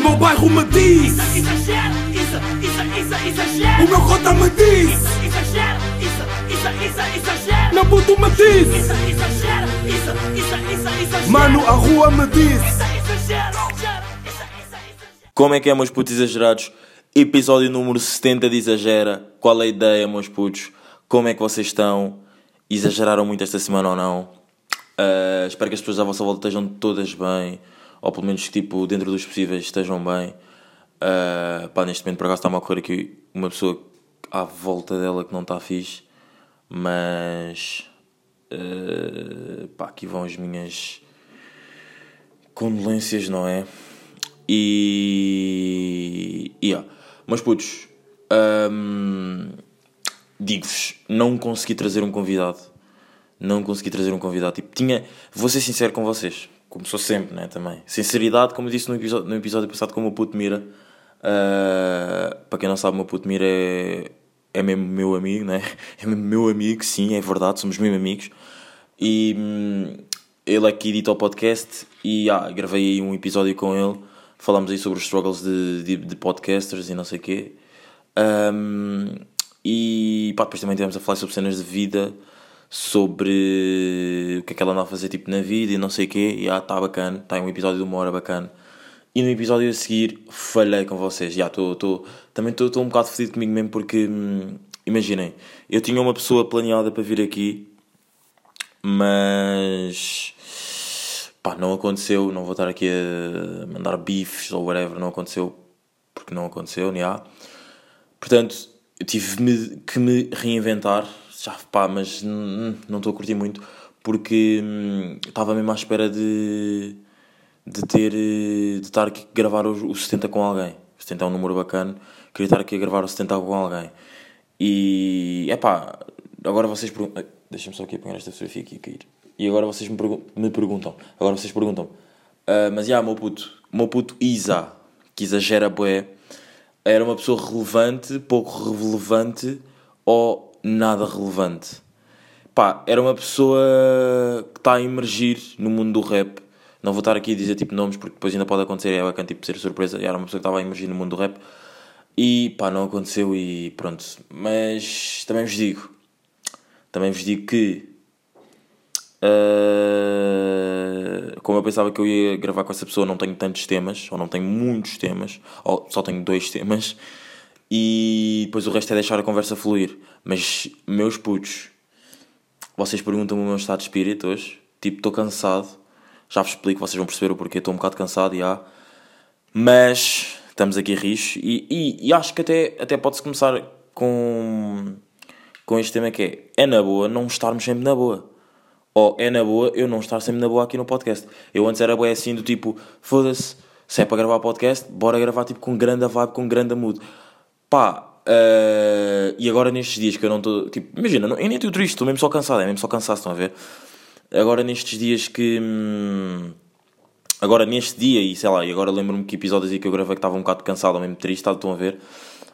meu bairro me diz Isso, exagero, isso, isso, isso, exagero. O meu cota me diz Isso, exagero, isso, isso, isso, exagero. Meu puto me diz Isso, exagero, isso, isso, isso, exagero. Mano, a rua me diz Isso, exagero. Como é que é, meus putos exagerados? Episódio número 70 de Exagera. Qual é a ideia, meus putos? Como é que vocês estão? Exageraram muito esta semana ou não? Ah, espero que as pessoas à vossa volta estejam todas bem. Ou pelo menos, tipo, dentro dos possíveis estejam bem. Ah, pá, neste momento, por acaso, está-me a ocorrer aqui uma pessoa à volta dela que não está fixe. Mas... ah, pá, aqui vão as minhas condolências, não é? E. Yeah. Mas putos, hum, digo-vos, não consegui trazer um convidado. Não consegui trazer um convidado. Tipo, tinha. Vou ser sincero com vocês, como sou sempre, né? Também. Sinceridade, como eu disse no episódio, no episódio passado com o meu puto Mira. Uh, para quem não sabe, o meu puto Mira é, é mesmo meu amigo, né? É mesmo meu amigo, sim, é verdade, somos mesmo amigos. E hum, ele é que edita o podcast e ah, gravei aí um episódio com ele. Falámos aí sobre os struggles de, de, de podcasters e não sei o quê. Um, e pá, depois também tivemos a falar sobre cenas de vida, sobre o que é que ela anda a fazer tipo, na vida e não sei o quê. E ah, está bacana, está um episódio de uma hora bacana. E no episódio a seguir falhei com vocês. Já estou, estou, também estou um bocado fedido comigo mesmo porque hum, imaginem, eu tinha uma pessoa planeada para vir aqui mas pá, não aconteceu. Não vou estar aqui a mandar bifes ou whatever, não aconteceu porque não aconteceu, já. Portanto, eu tive que me reinventar, já pá, mas hum, não estou a curtir muito porque hum, estava mesmo à espera de, de ter de estar aqui a gravar o, o 70 com alguém. O 70 é um número bacana, queria estar aqui a gravar o 70 com alguém. E é pá, agora vocês perguntam. Deixa-me só aqui apanhar esta fotografia aqui a cair. E agora vocês me, me perguntam. Agora vocês perguntam. Uh, mas já, yeah, meu puto. Meu puto Isa, que exagera bué, era uma pessoa relevante, pouco relevante ou nada relevante. Pá, era uma pessoa que está a emergir no mundo do rap. Não vou estar aqui a dizer tipo nomes porque depois ainda pode acontecer é bacana tipo ser surpresa. Era uma pessoa que estava a emergir no mundo do rap. E pá, não aconteceu e pronto. Mas também vos digo, também vos digo que uh, como eu pensava que eu ia gravar com essa pessoa, não tenho tantos temas, ou não tenho muitos temas, ou só tenho dois temas, e depois o resto é deixar a conversa fluir. Mas, meus putos, vocês perguntam-me o meu estado de espírito hoje, tipo, estou cansado, já vos explico, vocês vão perceber o porquê, estou um bocado cansado, já. Mas estamos aqui rios e, e, e, acho que até, até pode-se começar com, com este tema que é, é na boa não estarmos sempre na boa. Ou é na boa eu não estar sempre na boa aqui no podcast. Eu antes era boa assim do tipo, foda-se, se é para gravar podcast, bora gravar tipo com grande vibe, com grande mood. Pá, uh, e agora nestes dias que eu não estou, tipo, imagina, eu nem estou triste, estou mesmo só cansado, é mesmo só cansado, estão a ver? Agora nestes dias que... Hum, Agora, neste dia, e sei lá, e agora lembro-me que episódios aí que eu gravei que estava um bocado cansado ou mesmo triste, estão a ver,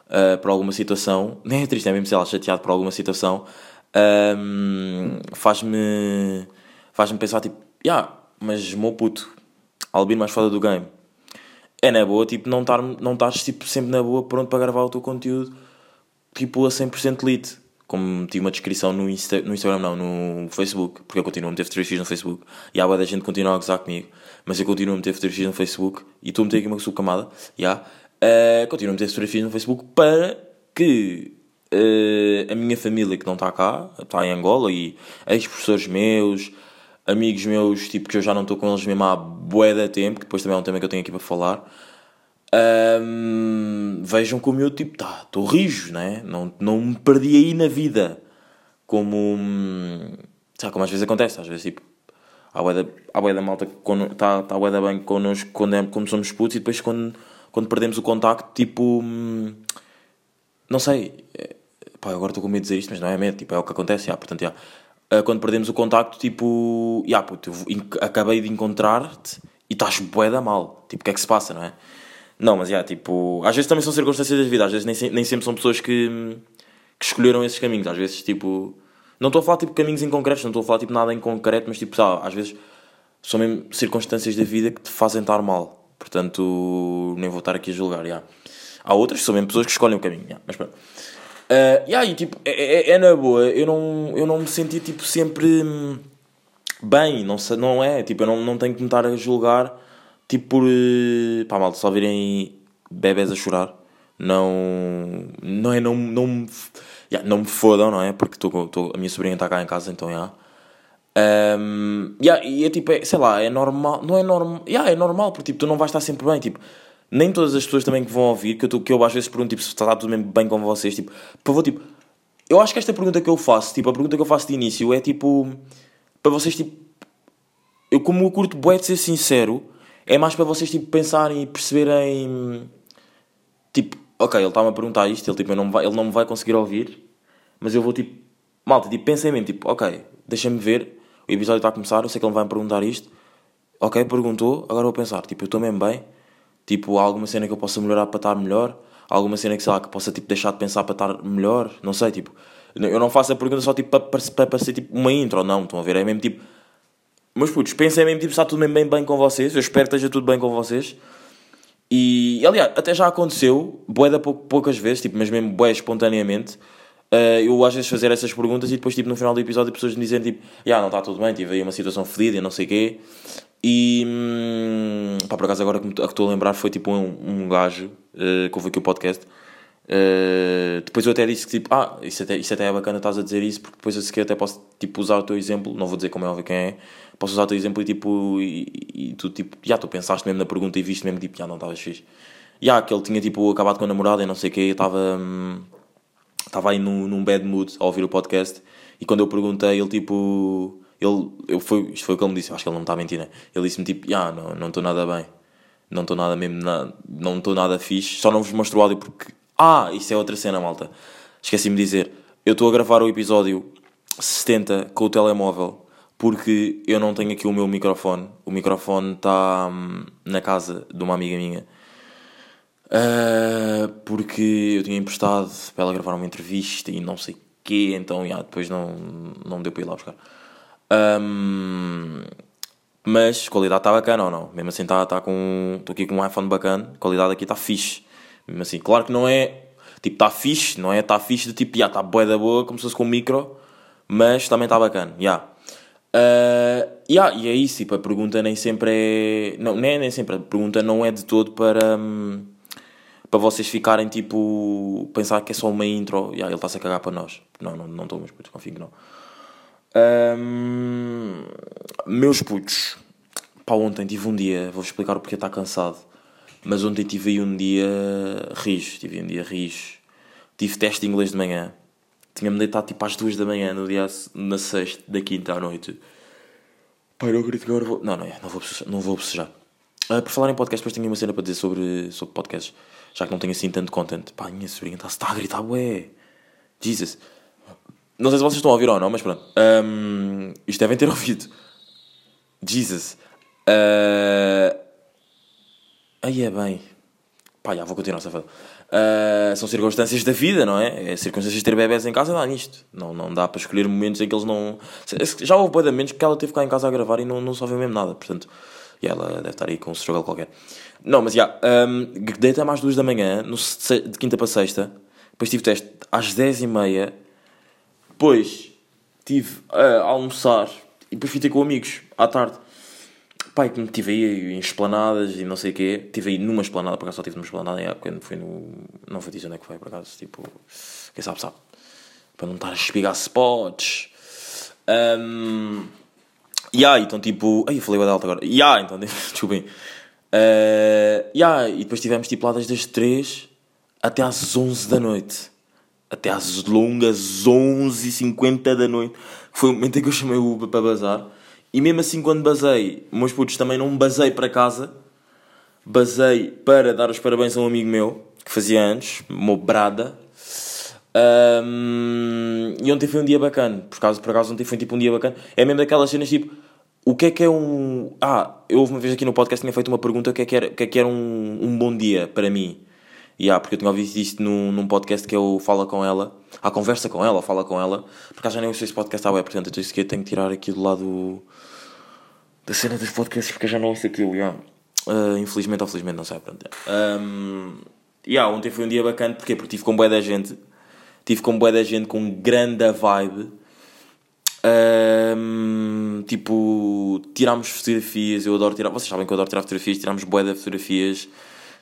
uh, por alguma situação, nem é triste, é mesmo, sei lá, chateado por alguma situação, um, faz-me faz-me pensar, tipo, yeah, mas meu puto, albino mais foda do game, é na boa, tipo, não estar não estás, tipo, sempre na boa, pronto para gravar o teu conteúdo, tipo, a 100% lit como meti uma descrição no, Insta, no Instagram, não, no Facebook, porque eu continuo a meter fotografias no Facebook e a da gente continua a gozar comigo, mas eu continuo a meter fotografias no Facebook e estou a meter aqui uma subcamada, já, uh, continuo a meter fotografias no Facebook para que uh, a minha família que não está cá, está em Angola e ex-professores meus, amigos meus, tipo que eu já não estou com eles mesmo há bué de tempo, que depois também é um tema que eu tenho aqui para falar, um, vejam como eu, tipo, tá, estou rijo, né? Não, não me perdi aí na vida. Como, sabe, como às vezes acontece, às vezes, tipo, há bué da, da malta que está tá bué da bem connosco quando, é, quando somos putos e depois quando, quando perdemos o contacto, tipo, não sei, é, pá, agora estou com medo de dizer isto, mas não é medo, tipo, é o que acontece, já, portanto, já. Uh, quando perdemos o contacto, tipo, já, puto, acabei de encontrar-te e estás bué da mal, tipo, o que é que se passa, não é? Não, mas já, tipo, às vezes também são circunstâncias da vida, às vezes nem, nem sempre são pessoas que, que escolheram esses caminhos, às vezes, tipo, não estou a falar tipo caminhos em concreto, não estou a falar tipo nada em concreto, mas tipo, sabe, às vezes são mesmo circunstâncias da vida que te fazem estar mal. Portanto, nem vou estar aqui a julgar, já. Há outras que são mesmo pessoas que escolhem o caminho, já. Mas pronto. Uh, e aí, tipo, é, é, é na boa, eu não, eu não me senti, tipo, sempre bem, não, sei, não é, tipo, eu não, não tenho que me estar a julgar, tipo, por, uh, pá, malta, só virem bebés a chorar, não, não é, não, não, me- yeah, não me fodam, não é, porque tô, tô, a minha sobrinha está cá em casa, então, já. Um, yeah, e é tipo, é, sei lá, é normal, não é normal, yeah, é normal, porque tipo, tu não vais estar sempre bem, tipo, nem todas as pessoas também que vão ouvir, que eu, que eu às vezes pergunto, tipo, se está tudo mesmo bem com vocês, tipo, por favor, tipo, eu acho que esta pergunta que eu faço, tipo, a pergunta que eu faço de início é tipo, para vocês, tipo, eu como eu curto bué de ser sincero, é mais para vocês, tipo, pensarem e perceberem, tipo, ok, ele está-me a perguntar isto, ele, tipo, não vai, ele não me vai conseguir ouvir, mas eu vou, tipo, malta, tipo, pensem mesmo, tipo, ok, deixa-me ver, o episódio está a começar, eu sei que ele vai me perguntar isto, ok, perguntou, agora vou pensar, tipo, eu estou mesmo bem, tipo, alguma cena que eu possa melhorar para estar melhor, alguma cena que, sei lá, que possa, tipo, deixar de pensar para estar melhor, não sei, tipo, eu não faço a pergunta só, tipo, para, para, para, ser, tipo, uma intro, não, estão a ver, é mesmo, tipo, meus putos, pensem mesmo, tipo, está tudo mesmo bem, bem com vocês, eu espero que esteja tudo bem com vocês, e, aliás, até já aconteceu, bué da pou- poucas vezes, tipo, mas mesmo bué espontaneamente, eh, eu às vezes fazer essas perguntas e depois, tipo, no final do episódio, pessoas me dizem, tipo, já, não está tudo bem, tive aí uma situação fedida e não sei o quê. E, hum, pá, por acaso agora que que estou a lembrar foi, tipo, um, um gajo eh, que ouve aqui o podcast. Eh, depois eu até disse que, tipo, ah, isso até, isso até é bacana, estás a dizer isso, porque depois eu sequer até posso, tipo, usar o teu exemplo, não vou dizer como é óbvio quem é, posso usar o teu exemplo e, tipo, e, e tu, tipo, já, tu pensaste mesmo na pergunta e viste mesmo, tipo, já, não estavas fixe. Já, que ele tinha, tipo, acabado com a namorada e não sei o quê, eu estava... hum, aí num, num bad mood a ouvir o podcast e quando eu perguntei, ele tipo. Ele, eu, foi, isto foi o que ele me disse, acho que ele não está a mentir, né? Ele disse-me tipo: ah, não não estou nada bem, não estou nada mesmo, na, não estou nada fixe, só não vos mostro o áudio porque. Ah, isso é outra cena, malta. Esqueci-me de dizer, eu estou a gravar o episódio 70 com o telemóvel porque eu não tenho aqui o meu microfone. O microfone está hum, na casa de uma amiga minha. Uh, porque eu tinha emprestado para ela gravar uma entrevista e não sei o quê, então yeah, depois não, não deu para ir lá buscar. Um, mas qualidade está bacana ou não? Mesmo assim está tá com. Estou aqui com um iPhone bacana, qualidade aqui está fixe. Mesmo assim, claro que não é. Tipo, está fixe, não é? Está fixe de tipo, já está boa da boa, como se fosse com micro, mas também está bacana, já. Uh, yeah, e é isso, tipo, a pergunta nem sempre é. Não, nem, nem sempre, a pergunta não é de todo para. hum, para vocês ficarem tipo. pensar que é só uma intro. Yeah, ele está-se a cagar para nós. Não, não, não estou, meus putos, confio que não. Hum, meus putos, pá, ontem tive um dia, vou explicar o porquê está cansado. Mas ontem tive aí um dia rijo, tive um dia rijo. Tive teste de inglês de manhã. Tinha-me deitado tipo às duas da manhã no dia na sexta, da quinta à noite. Pai, não acredito que agora vou. Não, não é, não vou. Não vou bocejar. Ah, por falar em podcast, depois tenho uma cena para dizer sobre, sobre podcasts. Já que não tenho assim tanto content. Pá, minha sobrinha está está a gritar, ué. Jesus. Não sei se vocês estão a ouvir ou não, mas pronto. Ahm, isto devem ter ouvido. Jesus. Ah, Aí é bem. Pá, já vou continuar, safado. Ah, são circunstâncias da vida, não é? É circunstâncias de ter bebés em casa dá nisto. Não, não dá para escolher momentos em que eles não. Já houve boa menos que ela teve cá em casa a gravar e não, não só mesmo nada. Portanto, e ela deve estar aí com um struggle qualquer. Não, mas já. Um, deitei às duas da manhã, no, de quinta para sexta. Depois tive teste às dez e meia. Depois tive a almoçar e depois fui ter com amigos à tarde. Pai, que me tive aí em esplanadas e não sei o quê. Tive aí numa esplanada, por acaso só tive numa esplanada. Quando fui no. Não vou dizer onde é que foi, por acaso. Tipo. Quem sabe, sabe. Para não estar a espigar spots. Um, Ya, então tipo. Ai, eu falei o alto agora. Ya, então, desculpem. Uh, ya, e depois tivemos tipo lá desde as 3 até às 11 da noite. Até às longas 11h50 da noite. Foi o momento em que eu chamei o Uber para bazar. E mesmo assim, quando basei, meus putos também não basei para casa. Basei para dar os parabéns a um amigo meu que fazia o meu Brada. Um, e ontem foi um dia bacana. Por acaso, por acaso, ontem foi tipo um dia bacana. É mesmo daquelas cenas tipo. O que é que é um. Ah, eu houve uma vez aqui no podcast tinha feito uma pergunta: o que é que era, o que é que era um, um bom dia para mim? E ah, porque eu tinha ouvido isto num, num podcast que eu Fala com ela. A conversa com ela, Fala com ela. Por acaso já nem ouço esse podcast à web, portanto eu que tenho que tirar aqui do lado da cena dos podcasts porque eu já não ouço aquilo. Yeah. Ah, infelizmente ou felizmente, não sei. Pronto. Um, yeah, ontem foi um dia bacana, porquê? Porque tive com bué da gente. Tive com bué da gente com grande vibe. Um, tipo, tirámos fotografias, eu adoro tirar, vocês sabem que eu adoro tirar fotografias, tirámos bué de fotografias,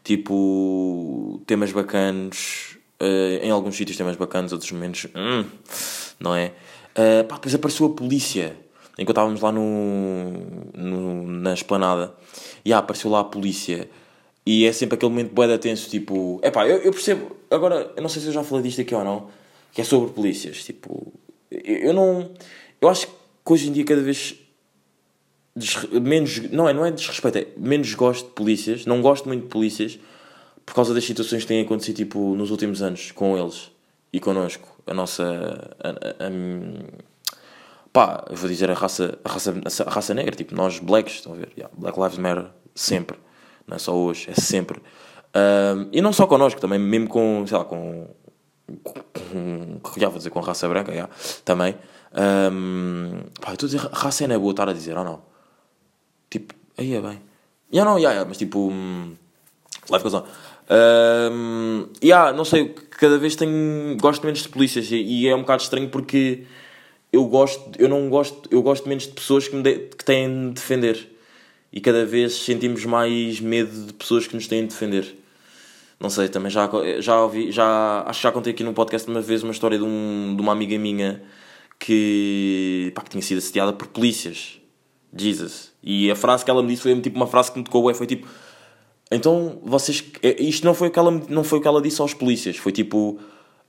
tipo, temas bacanos, uh, em alguns sítios temas bacanos, outros menos, hum, não é? Uh, pá, depois apareceu a polícia, enquanto estávamos lá no, no, na esplanada, e ah, apareceu lá a polícia, e é sempre aquele momento bué tenso, tipo, é pá, eu, eu percebo, agora, eu não sei se eu já falei disto aqui ou não, que é sobre polícias, tipo, eu, eu não eu acho que hoje em dia cada vez menos. Não é, não é desrespeito, é menos gosto de polícias. Não gosto muito de polícias por causa das situações que têm acontecido tipo, nos últimos anos com eles e connosco. A nossa. A, a- a- pá, eu vou dizer a raça, a raça, a raça negra, tipo, nós blacks, estão a ver? Yeah, Black Lives Matter, sempre. Não é só hoje, é sempre. Ahm, e não só connosco, também mesmo com, sei lá, com com, já vou dizer com raça branca, já, também. Um, pá, eu estou a dizer, raça não é boa estar a dizer, ou não? Tipo, aí é bem. Já não, já, já, mas tipo, hum, live goes on. Um, yeah, não sei, cada vez tenho, gosto menos de polícias e, e é um bocado estranho porque eu gosto, eu não gosto, eu gosto menos de pessoas que, me de, que têm de defender e cada vez sentimos mais medo de pessoas que nos têm de defender. Não sei, também já, já ouvi, já, acho que já contei aqui num podcast uma vez uma história de, um, de uma amiga minha que, pá, que tinha sido assediada por polícias. Jesus. E a frase que ela me disse foi tipo uma frase que me tocou, foi tipo, então vocês, é, isto não foi, o que ela, não foi o que ela disse aos polícias, foi tipo,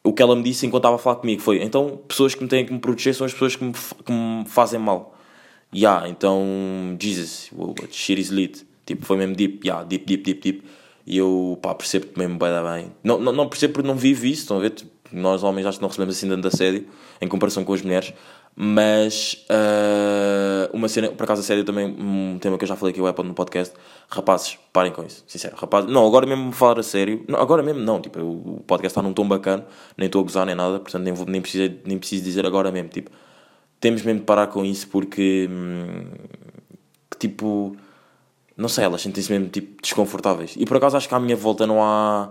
o que ela me disse enquanto estava a falar comigo, foi, então pessoas que me têm que me proteger são as pessoas que me, que me fazem mal. Yeah, então, Jesus, but shit is lit. Tipo, foi mesmo deep, yeah, deep, deep, deep, deep. E eu, pá, percebo-te mesmo bem, bem. Não, não, não percebo porque não vivo isso, estão a ver? Tipo, nós homens acho que não recebemos assim tanto assédio em comparação com as mulheres. Mas, ah, uma cena, por acaso assédio também, um tema que eu já falei aqui no podcast. Rapazes, parem com isso, sincero. Rapazes, não, agora mesmo falar a sério. Não, agora mesmo não, tipo, o podcast está num tom bacana, nem estou a gozar nem nada, portanto nem, vou, nem, preciso, nem preciso dizer agora mesmo, tipo temos mesmo de parar com isso porque hum, que, tipo não sei, elas sentem-se mesmo tipo desconfortáveis e por acaso acho que à minha volta não há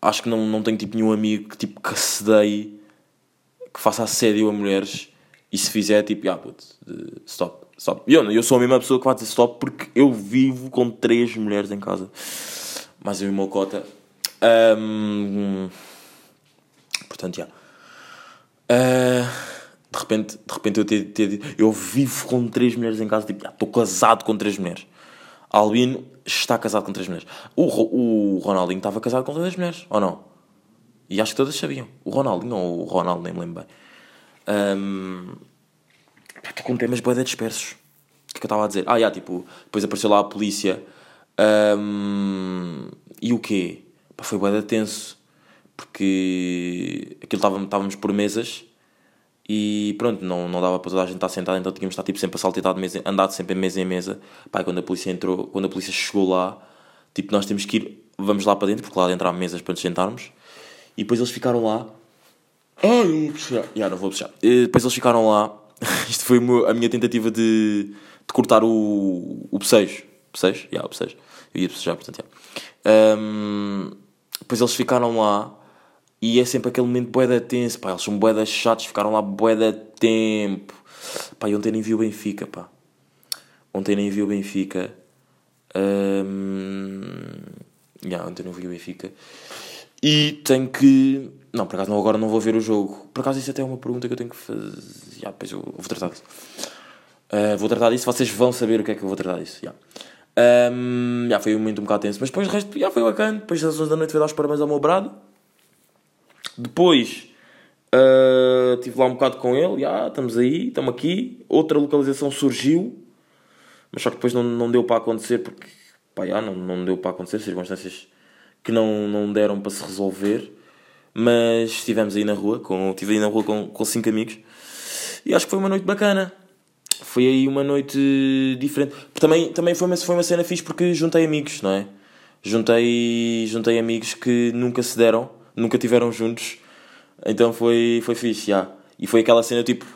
acho que não, não tenho tipo nenhum amigo que tipo que se dei que faça assédio a mulheres e se fizer tipo, ah puto, eh, stop, stop. E eu, eu sou a mesma pessoa que vai dizer stop porque eu vivo com três mulheres em casa mais eu e o meu cota Hum, portanto, já ah, de repente, de repente eu ter dito, eu vivo com três mulheres em casa, tipo, estou casado com três mulheres. Albino está casado com três mulheres. O, o Ronaldinho estava casado com três mulheres, ou não? E acho que todas sabiam. O Ronaldinho ou o Ronaldo, nem me lembro bem. Pá, Estou com temas boeda dispersos. O que é que eu estava a dizer? Ah, já, tipo, depois apareceu lá a polícia. Ahm, e o quê? Pá, foi boeda tenso. Porque aquilo estávamos, estávamos por mesas e pronto, não, não dava para toda a gente estar sentada, então tínhamos de estar tipo, sempre a saltitar de mesa, andado sempre de mesa em mesa. Pá, quando a polícia entrou, quando a polícia chegou lá, tipo, nós temos que ir, vamos lá para dentro, porque lá dentro há mesas para nos sentarmos. E depois eles ficaram lá. Ai, eu vou puxar. Já, não vou puxar. E depois eles ficaram lá. Isto foi a minha tentativa de, de cortar o, o bocejo. Bocejo? Já, o bocejo. Eu ia bocejar, portanto, já. Ahm, depois eles ficaram lá. E é sempre aquele momento bué da tenso, pá. Eles são bué da chatos, ficaram lá bué da tempo. Pá, e ontem nem vi o Benfica, pá. Ontem nem vi o Benfica. Ahm, já, ontem não vi o Benfica. E tenho que... Não, por acaso não, agora não vou ver o jogo. Por acaso isso até é uma pergunta que eu tenho que fazer. Já, depois eu vou tratar disso. Ah, vou tratar disso, vocês vão saber o que é que eu vou tratar disso. Já. Ahm, já foi um momento um bocado tenso, mas depois o resto já foi bacana. Depois das 11 da noite fui dar os parabéns ao meu brado. Depois ah, estive lá um bocado com ele, já, estamos aí, estamos aqui. Outra localização surgiu, mas só que depois não, não deu para acontecer porque pá, já, não, não deu para acontecer, circunstâncias que não, não deram para se resolver. Mas estivemos aí na rua, com, estive aí na rua com, com cinco amigos e acho que foi uma noite bacana. Foi aí uma noite diferente. Também, também foi, uma, foi uma cena fixe porque juntei amigos, não é? Juntei, juntei amigos que nunca se deram, nunca tiveram juntos. Então foi, foi fixe, já. E foi aquela cena tipo.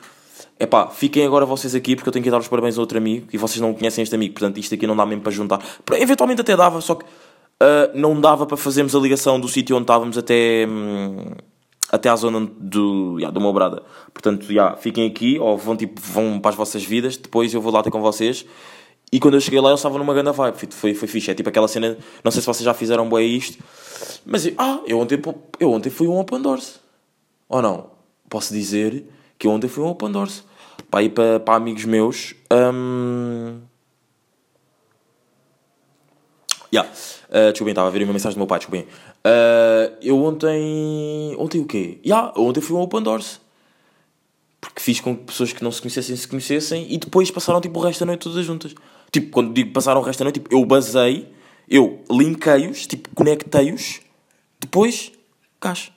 Epá, fiquem agora vocês aqui porque eu tenho que dar os parabéns a outro amigo e vocês não conhecem este amigo, portanto isto aqui não dá mesmo para juntar. Eventualmente até dava, só que ah, não dava para fazermos a ligação do sítio onde estávamos até, hum, até à zona do, yeah, do meu. Portanto, yeah, fiquem aqui ou vão, tipo, vão para as vossas vidas, depois eu vou lá ter com vocês. E quando eu cheguei lá, eles estavam numa grande vibe. Foi, foi, fixe. É tipo aquela cena. Não sei se vocês já fizeram bem isto. Mas eu- ah, eu ontem, eu ontem fui um Open Doors. Ou não? Posso dizer que eu ontem fui um Open Doors. Para ir para, para amigos meus. hum, Yeah. Uh, desculpem, estava a ver uma mensagem do meu pai, desculpem. Uh, eu ontem. Ontem o quê? Yeah, ontem fui um Open Doors. Porque fiz com que pessoas que não se conhecessem se conhecessem e depois passaram tipo o resto da noite todas juntas. Tipo, quando digo passaram o resto da noite, tipo, eu basei, eu linkei-os, tipo, conectei-os, depois, caixa.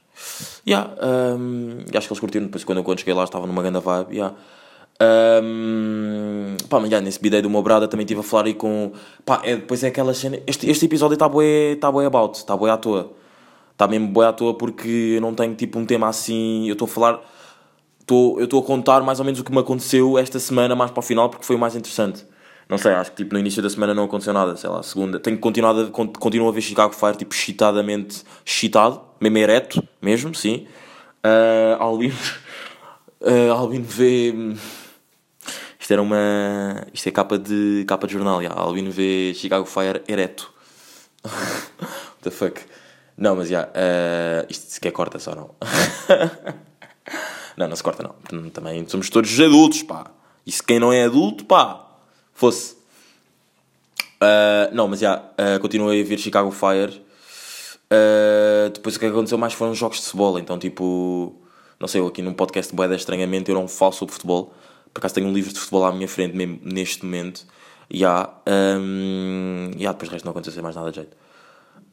Yeah, um, acho que eles curtiram. Depois, quando eu quando cheguei lá, estava numa grande vibe. Yeah. Um, pá, mas já, nesse bidei do meu brada também estive a falar aí com. Pá, é, depois é aquela cena. Este, este episódio está bué, tá bué about, está bué à toa. Está mesmo bué à toa porque eu não tenho tipo um tema assim. Eu estou a falar. Estou, eu estou a contar mais ou menos o que me aconteceu esta semana, mais para o final, porque foi o mais interessante. Não sei, acho que tipo, no início da semana não aconteceu nada, sei lá, segunda. Tenho continuado continuo a ver Chicago Fire, tipo, excitadamente excitado, mesmo ereto, mesmo, sim. Uh, Albino, uh, Albino vê. Isto era uma. Isto é capa de, capa de jornal, já. Albino vê Chicago Fire ereto. What the fuck? Não, mas já. uh, isto sequer corta só, não. não, não se corta, não. Também somos todos adultos, pá. E se quem não é adulto, pá, fosse. Uh, não, mas já. Uh, continuei a ver Chicago Fire. Uh, depois o que aconteceu mais foram jogos de futebol. Então, tipo. Não sei, eu aqui num podcast de Boeda Estranhamente eu não falo sobre futebol. Por acaso tenho um livro de futebol à minha frente mesmo neste momento. E há. Um, e há, depois o resto não aconteceu mais nada de jeito.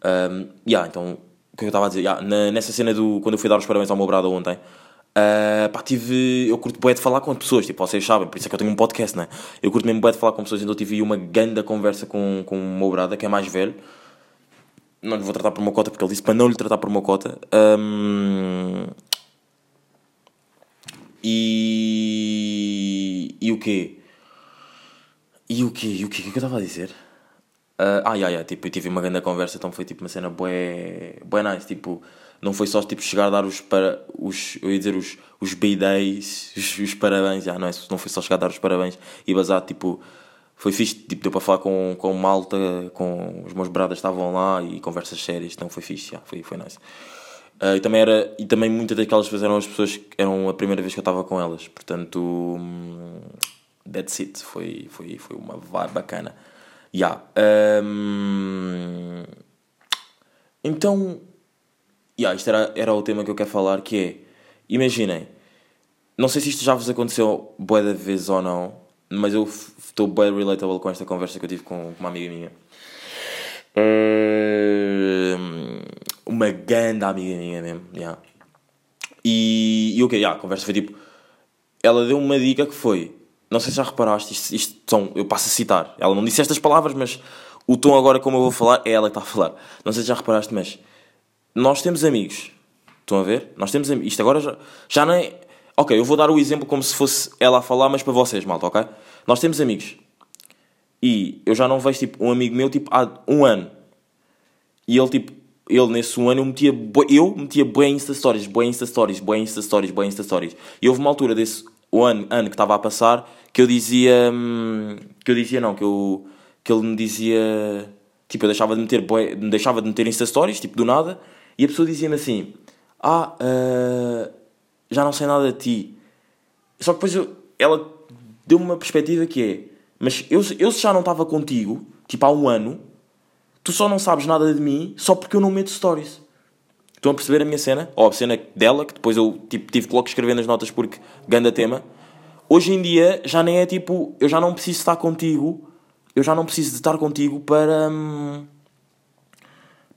Um, yeah, então, o que eu estava a dizer? Yeah, na- nessa cena do. Quando eu fui dar os parabéns ao meu brado ontem, uh, pá, tive. Eu curto bué de falar com as pessoas, tipo, vocês sabem, por isso é que eu tenho um podcast, né? Eu curto mesmo bué de falar com pessoas, então tive uma grande conversa com, com o meu que é mais velho. Não lhe vou tratar por uma cota, porque ele disse para não lhe tratar por uma cota. Um, e. E o quê? E o quê? E o quê? O que é que eu estava a dizer? Ah, ah, yeah, yeah, tipo, eu tive uma grande conversa, então foi tipo uma cena bué, bué nice, tipo, não foi só tipo chegar a dar os para os, eu ia dizer os, os B-Days, os, os parabéns, yeah, não, é, não foi só chegar a dar os parabéns e bazar, tipo, foi fixe, tipo, deu para falar com, com malta, com os meus bradas estavam lá e conversas sérias, então foi fixe, yeah, foi, foi nice. Ah, e também era, e também muitas daquelas pessoas eram as pessoas que eram a primeira vez que eu estava com elas, portanto, hum, that's it, foi, foi, foi uma vibe bacana. Yeah. hum, então, yeah, isto era, era o tema que eu quero falar, que é, imaginem, não sei se isto já vos aconteceu bué de vezes ou não, mas eu estou bem relatable com esta conversa que eu tive com, uma amiga minha. Hum, uma grande amiga minha mesmo, yeah. E, e que? Yeah, a conversa foi tipo, ela deu uma dica que foi, não sei se já reparaste, isto, isto são, eu passo a citar, ela não disse estas palavras, mas o tom agora como eu vou falar é ela que está a falar. Não sei se já reparaste, mas nós temos amigos, estão a ver? Nós temos amigos, isto agora já, já não é... Ok, eu vou dar o exemplo como se fosse ela a falar, mas para vocês, malta, ok? Nós temos amigos. E eu já não vejo, tipo, um amigo meu, tipo, há um ano. E ele, tipo, ele nesse um ano, eu metia, bué- eu metia bué Insta Stories, bué Insta Stories, bué Insta Stories, bué Insta Stories. E houve uma altura desse ano, ano que estava a passar que eu dizia, hum, que eu dizia não, que eu, que ele me dizia, tipo, eu deixava de meter, me deixava de meter Insta Stories, tipo, do nada, e a pessoa dizia-me assim, ah, ah, já não sei nada de ti. Só que depois eu- ela deu-me uma perspectiva que é, mas eu, eu se já não estava contigo, tipo, há um ano, tu só não sabes nada de mim só porque eu não meto stories. Estão a perceber a minha cena? Ou a cena dela, que depois eu tipo, tive que logo escrever nas notas porque ganda tema. Hoje em dia já nem é tipo, eu já não preciso estar contigo, eu já não preciso de estar contigo para. hum,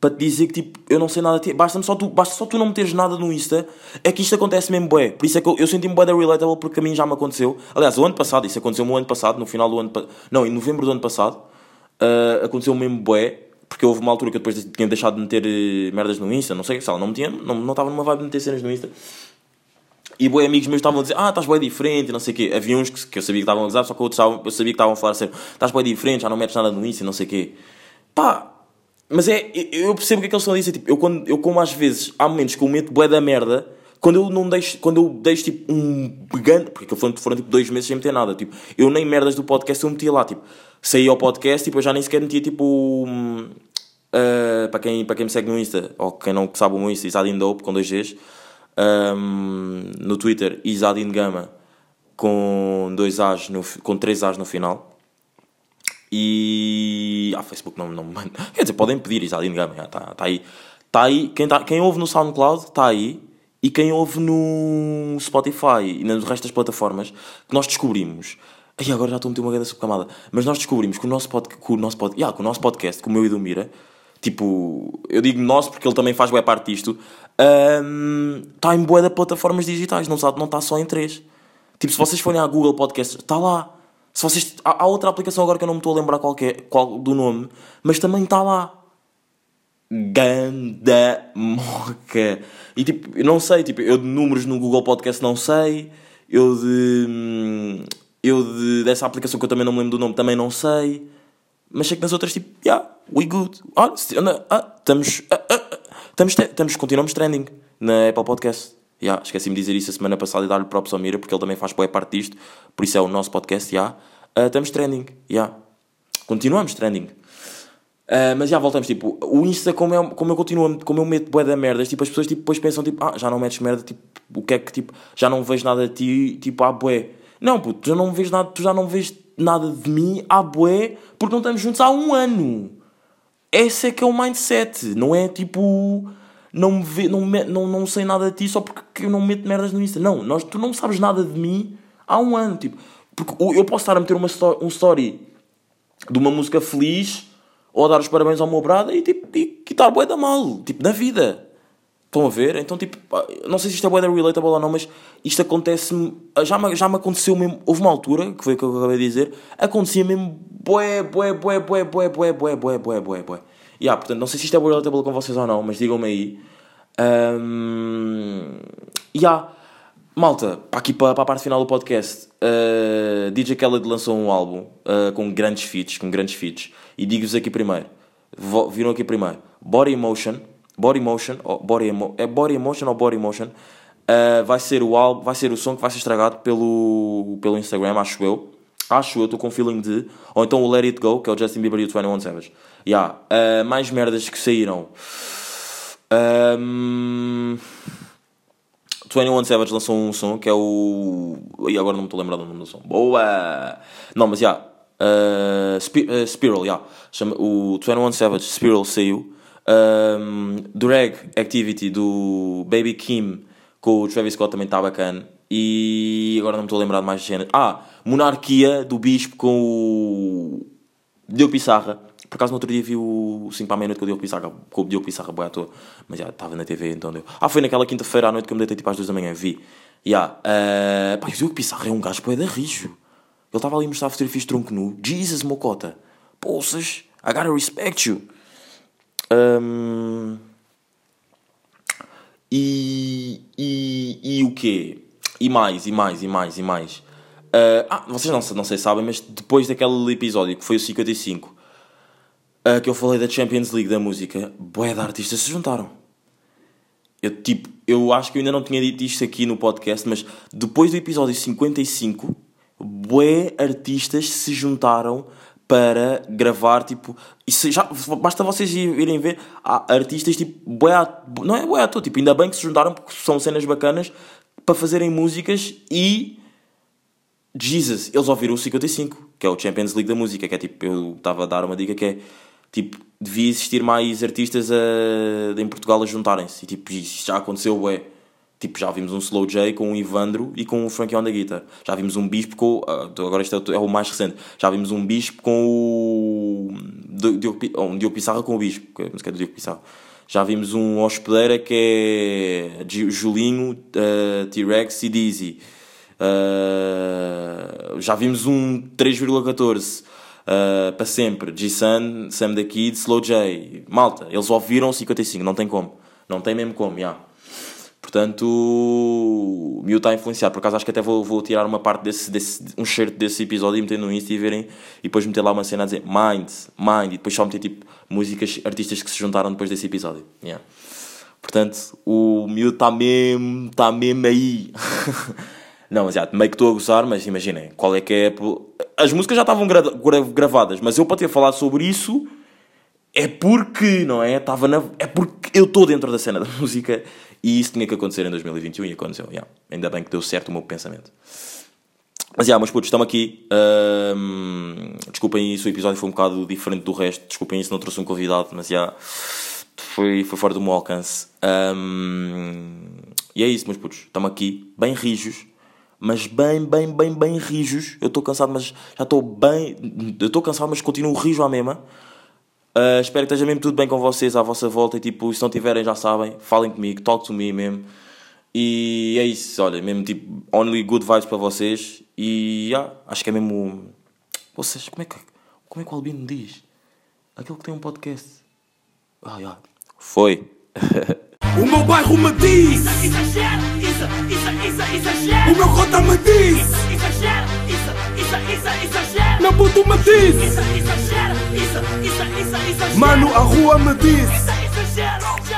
para te dizer que tipo, eu não sei nada de ti. Basta só tu, basta só tu não meteres nada no Insta. É que isto acontece mesmo bué. Por isso é que eu, eu senti-me bué da relatable porque a mim já me aconteceu. Aliás, o ano passado, isso aconteceu-me o ano passado, no final do ano Não, em novembro do ano passado. ah, aconteceu mesmo bué. Porque houve uma altura que eu depois tinha deixado de meter eh, merdas no Insta. Não sei, sei lá, não metia, não, não estava numa vibe de meter cenas no Insta. E boi amigos meus estavam a dizer, ah, estás bem diferente, não sei o quê. Havia uns que, que eu sabia que estavam a gozar, só que outros estavam, eu sabia que estavam a falar sério, estás bem diferente, já não metes nada no Insta, não sei o quê. Pá, mas é, eu percebo o que é que eles estão a dizer. Tipo, eu, quando, eu como às vezes, há momentos que eu meto bué da merda, quando eu não deixo, quando eu deixo tipo um pegante, porque foram, foram tipo dois meses sem meter nada, tipo, eu nem merdas do podcast eu metia lá, tipo, saí ao podcast, tipo, eu já nem sequer metia tipo. ah, para, quem, para quem me segue no Insta, ou quem não sabe o meu Insta, Isadin Dope, com dois Gs, hum, no Twitter, Isadin Gama, com dois As, no, com três As no final. E. Ah, Facebook não, não me manda. Quer dizer, podem pedir Isadin Gama, já, tá, tá aí. Tá aí. Quem, tá, quem ouve no SoundCloud, está aí. E quem ouve no Spotify e no resto das plataformas, que nós descobrimos. Ai, agora já estou a meter uma grande subcamada. Mas nós descobrimos que o nosso, pod, que o nosso, pod, yeah, que o nosso podcast, com o meu e do Mira, tipo, eu digo nosso porque ele também faz boa parte disto, está em boa de plataformas digitais, não está não tá só em três. Tipo, se vocês forem à Google Podcast, está lá. Se vocês, há, há outra aplicação agora que eu não me estou a lembrar qual, é, qual do nome, mas também está lá. Ganda moca. E tipo, eu não sei, tipo, eu de números no Google Podcast não sei. Eu de. hum, Eu de, dessa aplicação que eu também não me lembro do nome também não sei. Mas sei que nas outras, tipo, yeah, we good. Anda- ah, estamos. ah, ah, ah, estamos, estamos, continuamos trending na Apple Podcast. Yeah, Esqueci-me de dizer isso a semana passada e dar-lhe props ao Mira, porque ele também faz boa parte disto. Por isso é o nosso podcast, yeah. Ah, estamos trending, yeah. Continuamos trending. Uh, mas já voltamos, tipo, o Insta, como, é, como eu continuo, como eu meto bué da merdas, tipo, as pessoas tipo, depois pensam, tipo, ah, já não metes merda, tipo, o que é que, tipo, já não vejo nada de ti, tipo, ah, bué. Não, puto, tu já não vês nada, tu já não vês nada de mim, ah, bué, porque não estamos juntos há um ano. Esse é que é o mindset, não é, tipo, não me vê, não, me, não, não sei nada de ti só porque eu não meto merdas no Insta. Não, nós, tu não sabes nada de mim há um ano, tipo, porque eu posso estar a meter uma, sto- um story de uma música feliz ou a dar os parabéns ao meu brother e tipo, e, e estar bué da mal, tipo, na vida. Estão a ver? Então, tipo, não sei se isto é bué da relatable ou não, mas isto acontece-me, já me, já me aconteceu mesmo, houve uma altura, que foi o que eu acabei de dizer, acontecia mesmo bué, bué, bué, bué, bué, bué, bué, bué, bué, bué, bué. E ah, portanto, não sei se isto é bué relatable com vocês ou não, mas digam-me aí. Um, e ah, malta, para aqui para, para a parte final do podcast, uh, DJ Khaled lançou um álbum uh, com grandes feats, com grandes feats, e digo-vos aqui primeiro, viram aqui primeiro, Body Emotion, Body Emotion, ou Body Emo, é Body Emotion ou Body Emotion, uh, vai ser o álbum, vai ser o som que vai ser estragado pelo, pelo Instagram, acho eu. Acho eu, estou com feeling de. Ou então o Let It Go, que é o Justin Bieber e o 21 Savage. Yeah. Uh, mais merdas que saíram. Um, 21 Savage lançou um som que é o. E agora não me estou a lembrar do nome do som. Boa! Não, mas já. Yeah, uh, Spi- uh, Spiral, já. Chama, o 21 Savage Spiral saiu. Um, Drag Activity do Baby Kim com o Travis Scott também está bacana. E agora não me estou a lembrar de mais cenas. Ah, Monarquia do Bispo com o Diogo Pissarra. Por acaso no outro dia vi o 5 para a meia-noite com o Diogo Pissarra, com o Diogo Pissarra boa à toa. Mas já estava na TV, então deu. Ah, foi naquela quinta-feira à noite que eu me deitei tipo às 2 da manhã, vi. Já. Uh, pá, o Diogo Pissarra é um gajo poé da rijo. Ele estava ali a mostrar fotografias de tronco nu. Jesus, mocota. Poças, I gotta respect you. Um, e, e, e o quê? E mais, e mais, e mais, e mais. Uh, ah, vocês não, não sei se sabem, mas depois daquele episódio que foi o 55, uh, que eu falei da Champions League da música, bué de artistas se juntaram. Eu, tipo, eu acho que eu ainda não tinha dito isto aqui no podcast, mas depois do episódio 55, bué artistas se juntaram para gravar, tipo, isso já, basta vocês irem ver, há artistas, tipo, bué não é bué à toa, tipo, ainda bem que se juntaram porque são cenas bacanas para fazerem músicas e Jesus, eles ouviram o 55, que é o Champions League da música, que é tipo, eu estava a dar uma dica que é tipo, devia existir mais artistas a, em Portugal a juntarem-se. E tipo, isso já aconteceu, ué. Tipo, já vimos um Slow J com o Ivandro e com o Frankie on the Guitar. Já vimos um Bispo com. ah, agora este é o, é o mais recente. Já vimos um Bispo com o. Oh, um Diogo Pissarra com o Bispo, que é a música do Diogo Pissarra. Já vimos um Hospedeira que é Julinho, ah, T-Rex e Dizzy. Uh, já vimos um 3,14 uh, para sempre. G-Sun, Sam the Kid, Slow J. Malta, eles ouviram o 55, não tem como. Não tem mesmo como, já. Portanto, o miúdo está a influenciar. Por acaso, acho que até vou, vou tirar uma parte desse, desse um shirt desse episódio e meter no Insta e verem. E depois meter lá uma cena a dizer Mind, Mind. E depois só meter tipo músicas, artistas que se juntaram depois desse episódio. Yeah. Portanto, o miúdo está mesmo, está mesmo aí. Não, mas já, meio que estou a gozar, mas imaginem, qual é que é. As músicas já estavam gra gra gravadas, mas eu para ter falado sobre isso é porque, não é? Estava na... É porque eu estou dentro da cena da música e isso tinha que acontecer em 2021 e aconteceu. Yeah. Ainda bem que deu certo o meu pensamento. Mas yeah, meus putos, estamos aqui. Um, desculpem isso, o episódio foi um bocado diferente do resto. Desculpem isso, não trouxe um convidado, mas yeah, foi, foi fora do meu alcance. Um, e é isso, meus putos, estamos aqui, bem rijos mas bem, bem, bem, bem rijos. Eu estou cansado, mas já estou bem. Eu estou cansado, mas continuo rijo à mesma. Uh, espero que esteja mesmo tudo bem com vocês à vossa volta. E tipo, se não tiverem, já sabem, falem comigo, talk to me mesmo. E é isso, olha, mesmo tipo, only good vibes para vocês. E yeah, acho que é mesmo. Vocês, como é que, como é que o Albino diz? Aquele que tem um podcast. Ah, yeah. Foi. O meu bairro me diz, Exagero, isso, isso, isso, exagero. o meu cota me diz, Exagero, isso, isso, isso, exagero. meu puto me diz, Isso, exagero, mano a rua me diz. Exagero.